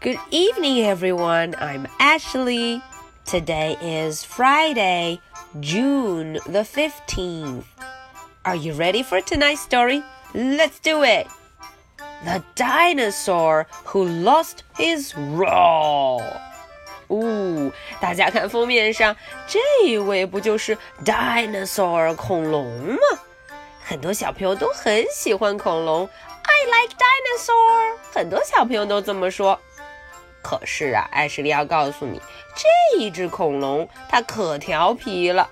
Good evening, everyone. I'm Ashley. Today is Friday, June the 15th. Are you ready for tonight's story? Let's do it. The dinosaur who lost his roar. 哦，大家看封面上这位不就是 dinosaur 恐龙吗？很多小朋友都很喜欢恐龙。I like dinosaur。很多小朋友都这么说。 可是啊，艾什莉要告诉你，这一只恐龙它可调皮了。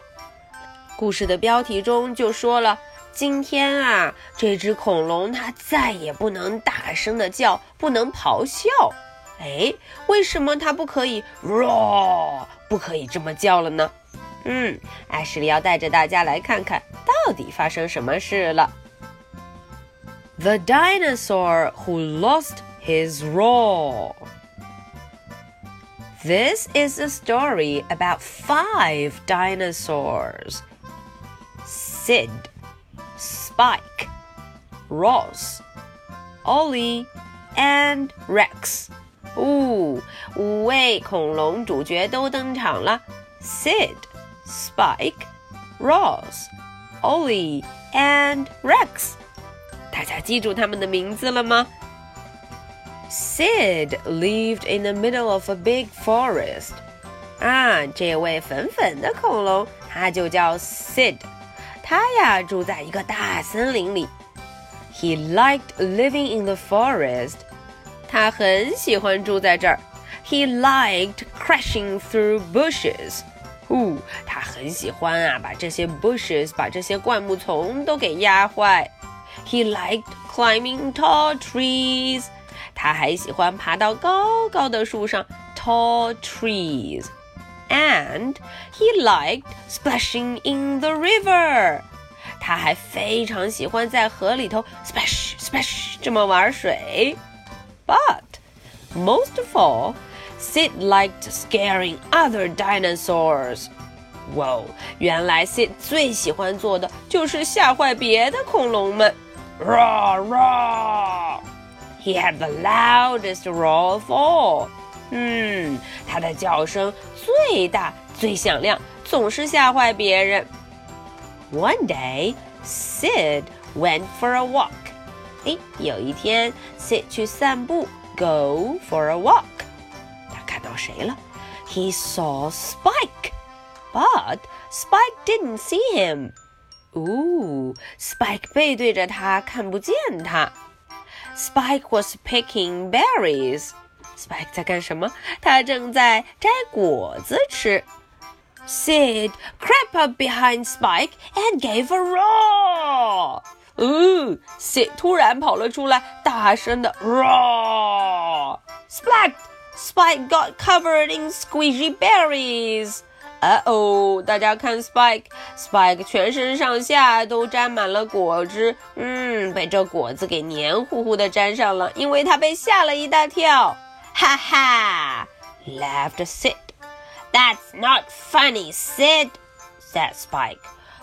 故事的标题中就说了，今天啊，这只恐龙它再也不能大声的叫，不能咆哮。哎，为什么它不可以 roar，不可以这么叫了呢？嗯，艾什莉要带着大家来看看到底发生什么事了。The dinosaur who lost his roar. This is a story about five dinosaurs Sid, Spike, Ross, Ollie, and Rex. 哦，五位恐龙主角都登场了：Sid, Spike, Ross, Ollie, and Rex。大家记住他们的名字了吗 ？Sid lived in the middle of a big forest. 啊，这位粉粉的恐龙，它就叫 Sid。它呀住在一个大森林里。He liked living in the forest. 他很喜欢住在这儿。He liked crashing through bushes. 哦，他很喜欢啊，把这些 bushes，把这些灌木丛都给压坏。He liked climbing tall trees. 他还喜欢爬到高高的树上，tall trees。And he liked splashing in the river。他还非常喜欢在河里头 splash splash 这么玩水。But most of all, Sid liked scaring other dinosaurs. 哇哦，原来 Sid 最喜欢做的就是吓坏别的恐龙们。Roar roar! He had the loudest roar of all. 嗯，他的叫声最大、最响亮，总是吓坏别人。One day, Sid went for a walk. 哎，有一天，Sid 去散步，go for a walk。他看到谁了？He saw Spike, but Spike didn't see him. 哦，Spike 背对着他，看不见他。 Spike was picking berries. Spike 在干什么？他正在摘果子吃。Sid crept up behind Spike and gave a roar. 哦，Sid 突然跑了出来，大声的 roar. Splat! Spike got covered in squishy berries. 呃哦，大家看，Spike，Spike 全身上下都沾满了果汁，嗯，被这果子给黏糊糊的沾上了，因为他被吓了一大跳，哈哈，laughed Sid。That's not funny, Sid," said Spike.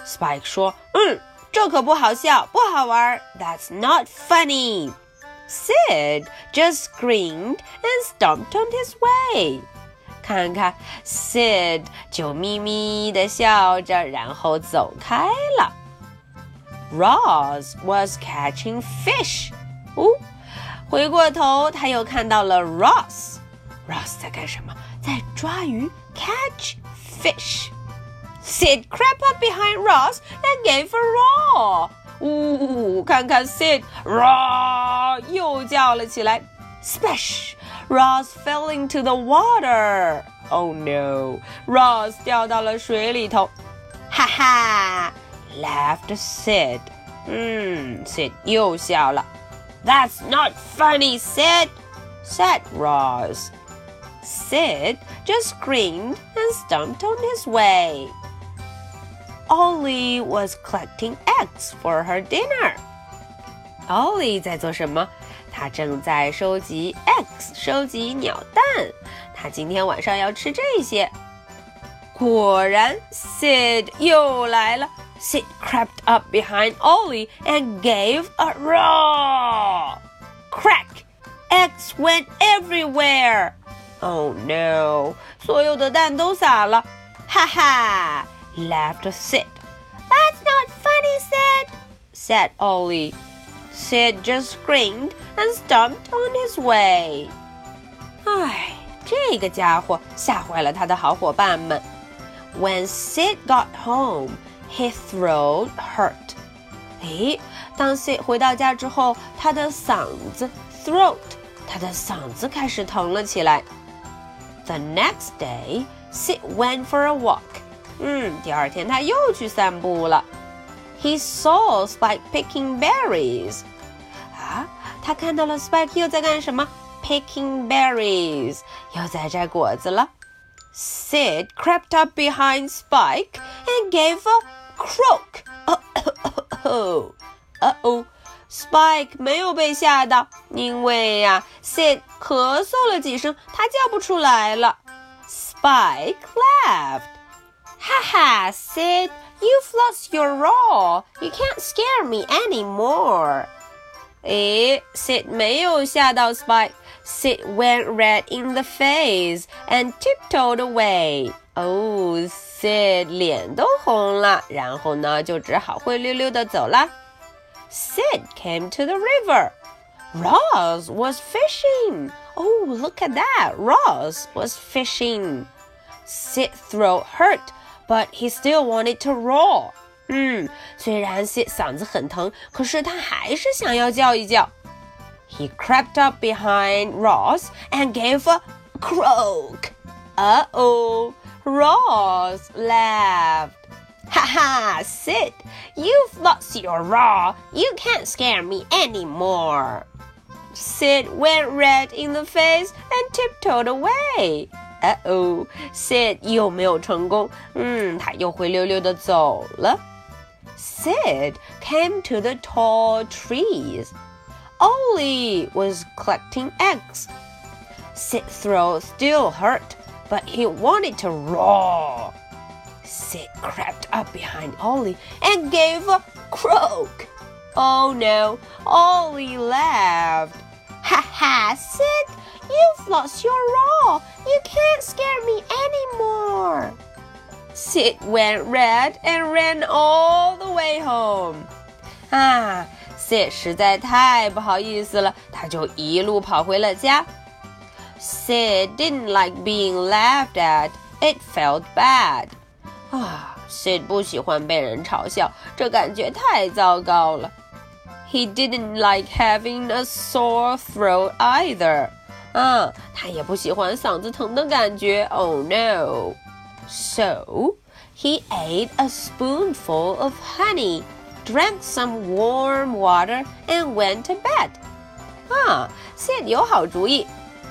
Spike 说，嗯，这可不好笑，不好玩。That's not funny. Sid just screamed and stomped on his way. 看看，Sid 就咪咪的笑着，然后走开了。Ross was catching fish。哦，回过头，他又看到了 Ross。Ross 在干什么？在抓鱼，catch fish。Sid crept up behind Ross and gave a roar。呜，看看 Sid，roar 又叫了起来，splash。 Ross fell into the water. Oh no! Ross 掉到了水里头。哈哈，laughed Sid. 嗯，Sid 又笑了。That's not funny, Sid, said Ross. Sid just screamed and stumped on his way. Ollie was collecting eggs for her dinner. Ollie 在做什么？ 他正在收集 eggs，收集鸟蛋。他今天晚上要吃这些。果然，Sid 又来了。Sid crept up behind Ollie and gave a roar. Crack! Eggs went everywhere. everywhere. Oh no! 所有的蛋都洒了。哈哈！laughed Sid. That's not funny, Sid, said Ollie. Sid just screamed and stomped on his way. 唉，这个家伙吓坏了他的好伙伴们。When Sid got home, his throat hurt. 诶，当 Sid 回到家之后，他的嗓子 throat，他的嗓子开始疼了起来。The next day, Sid went for a walk. 嗯，第二天他又去散步了。 He saw Spike picking berries. 啊，他看到了 Spike 又在干什么？Picking berries，又在摘果子了。Sid crept up behind Spike and gave a croak. Oh, oh, oh, uh oh. Spike 没有被吓到，因为呀，Sid 咳嗽了几声，他叫不出来了。Spike laughed. Ha ha, Sid, you've lost your roar. You can't scare me anymore. 诶，Sid 没有吓到 Spike。Sid went red in the face and tiptoed away. 哦，Sid 脸都红了，然后呢，就只好灰溜溜的走了。Sid came to the river. Ross was fishing. Oh, look at that! Ross was fishing. Sid's throat hurt, but he still wanted to roar. 嗯，虽然 Sid 嗓子很疼，可是他还是想要叫一叫。he crept up behind Ross and gave a croak. Uh oh, Ross laughed. Ha ha, Sid, you've lost your roar. You can't scare me anymore. Sid went red in the face and tiptoed away. Uh oh, Sid 又没有成功，嗯，他又灰溜溜的走了。Sid came to the tall trees. Ollie was collecting eggs. Sid's throat still hurt, but he wanted to roar. Sid crept up behind Ollie and gave a croak. Oh no, Ollie laughed. Ha ha, Sid, You've lost your roar. You can't scare me anymore. Sid went red and ran all the way home. Ah, Sid 实在太不好意思了，他就一路跑回了家。Sid didn't like being laughed at. It felt bad. Ah, 啊，Sid 不喜欢被人嘲笑，这感觉太糟糕了。He didn't like having a sore throat either. 啊，他也不喜欢嗓子疼的感觉。Oh no! So he ate a spoonful of honey drank some warm water and went to bed. 啊，Sid 有好主意，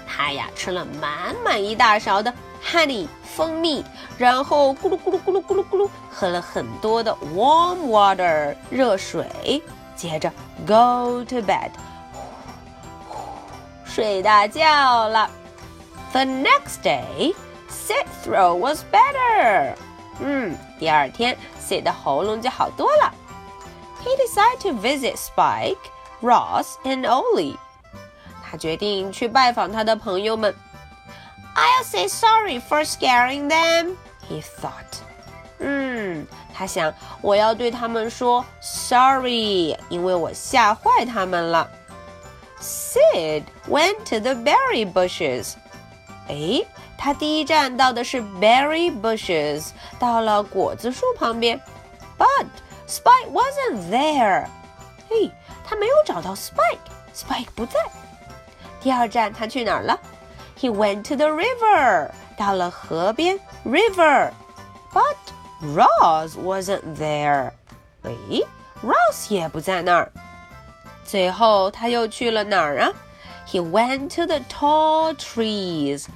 他呀吃了满满一大勺的 honey 蜂蜜，然后咕噜咕噜咕噜咕噜咕噜喝了很多的 warm water 热水，接着 go to bed， 睡大觉了。The next day, Sid throat was better. 嗯，第二天 Sid 的喉咙就好多了。he decided to visit Spike, Ross, and Ollie. 他决定去拜访他的朋友们。I'll say sorry for scaring them, he thought. 嗯，他想我要对他们说 sorry，因为我吓坏他们了。 Sid went to the berry bushes. 诶，他第一站到的是 berry bushes，到了果子树旁边。But Spike wasn't there. 嘿，他没有找到 Spike。Spike 不在。第二站他去哪儿了？He went to the river. 到了河边 river. But Ross wasn't there. 诶，Ross 也不在那儿。 最后他又去了哪儿啊？He went to the tall trees.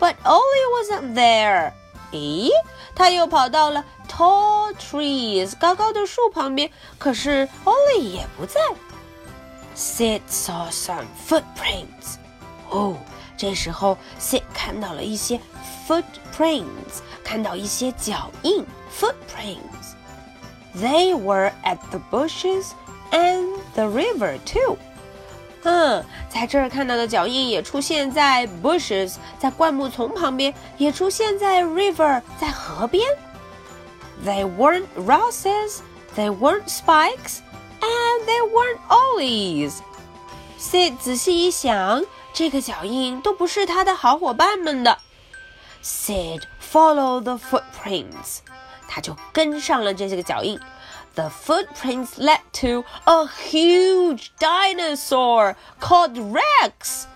But Ollie wasn't there. 咦，他又跑到了 tall trees 高高的树旁边，可是 Ollie 也不在。Sid saw some footprints。哦，这时候 Sid 看到了一些 footprints，看到一些脚印 footprints。They were at the bushes and the river too. too。嗯，在这儿看到的脚印也出现在 bushes，在灌木丛旁边，也出现在 river，在河边。They weren't Ross's, they weren't Spike's, and they weren't Ollie's. Sid 仔细一想，这个脚印都不是他的好伙伴们的。Sid followed the footprints，他就跟上了这些个脚印。the footprints led to a huge dinosaur called Rex.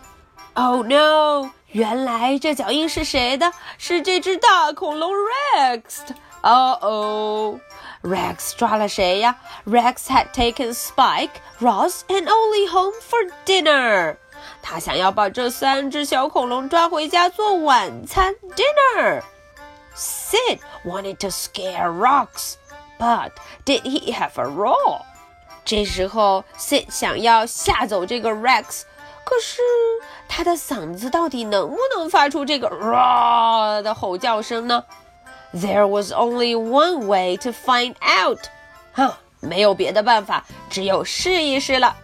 Oh no! 原来这脚印是谁的？是这只大恐龙 Rex Oh oh! Rex 抓了谁呀？Rex had taken Spike, Ross, and Ollie home for dinner. 他想要把这三只小恐龙抓回家做晚餐 dinner. Sid wanted to scare Rex. but did he have a roar? 这时候，Sid 想要吓走这个 Rex，可是他的嗓子到底能不能发出这个 roar 的吼叫声呢？There was only one way to find out。哼，没有别的办法，只有试一试了。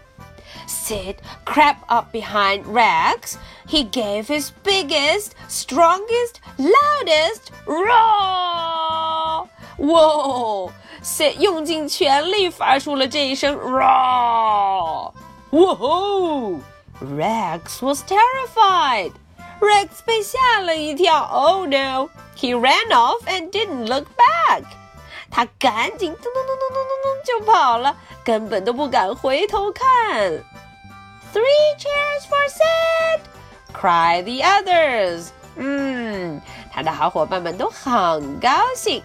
Sid crept up behind Rex. He gave his biggest, strongest, loudest roar. Whoa! Sid 用尽全力发出了这一声 roar. Whoa! Rex was terrified. Rex 被吓了一跳。Oh no! He ran off and didn't look back. 他赶紧咚咚咚咚咚咚咚就跑了，根本都不敢回头看。Three cheers for Sid! Cry the others. 嗯，他的好伙伴们都很高兴。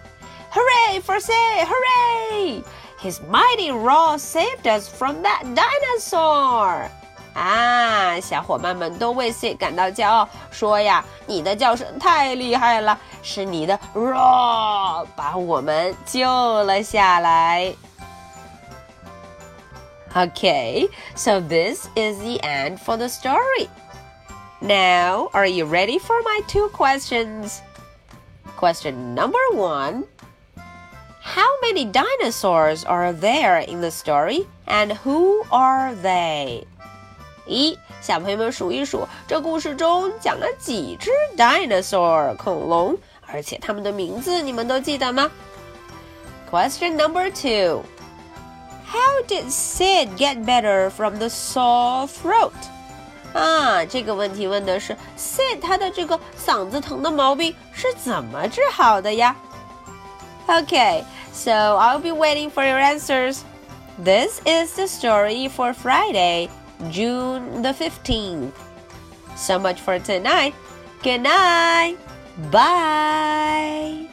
Hooray for Sid! Hooray! His mighty roar saved us from that dinosaur. 啊，小伙伴们都为 Sid 感到骄傲，说呀，你的叫声太厉害了，是你的 roar 把我们救了下来。Okay, so this is the end for the story. Now, are you ready for my two questions? Question number one How many dinosaurs are there in the story, and who are they? 一，小朋友们数一数，这故事中讲了几只 dinosaur 恐龙，而且它们的名字你们都记得吗？Question number two. How did Sid get better from the sore throat? 啊，这个问题问的是 Sid 他的这个嗓子疼的毛病是怎么治好的呀？Okay, so I'll be waiting for your answers. This is the story for Friday, June the 15th. So much for tonight. Good night. Bye.